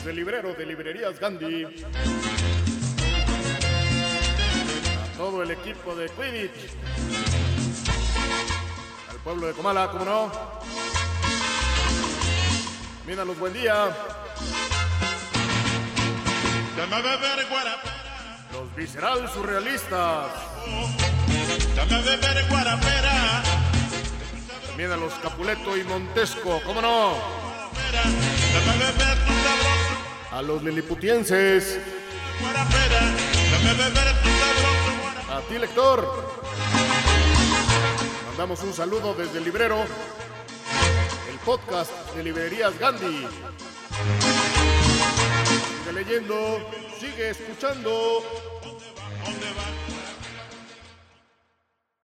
Desde el librero de librerías Gandhi. A todo el equipo de Quidditch. Al pueblo de Comala, ¿cómo no? Míralos, buen día. Dame beber guarapera, Los visceral surrealistas. También a los Capuleto y Montesco, ¿cómo no? A los liliputienses. A ti, lector. Mandamos un saludo desde el librero. El podcast de Librerías Gandhi. Sigue leyendo, sigue escuchando.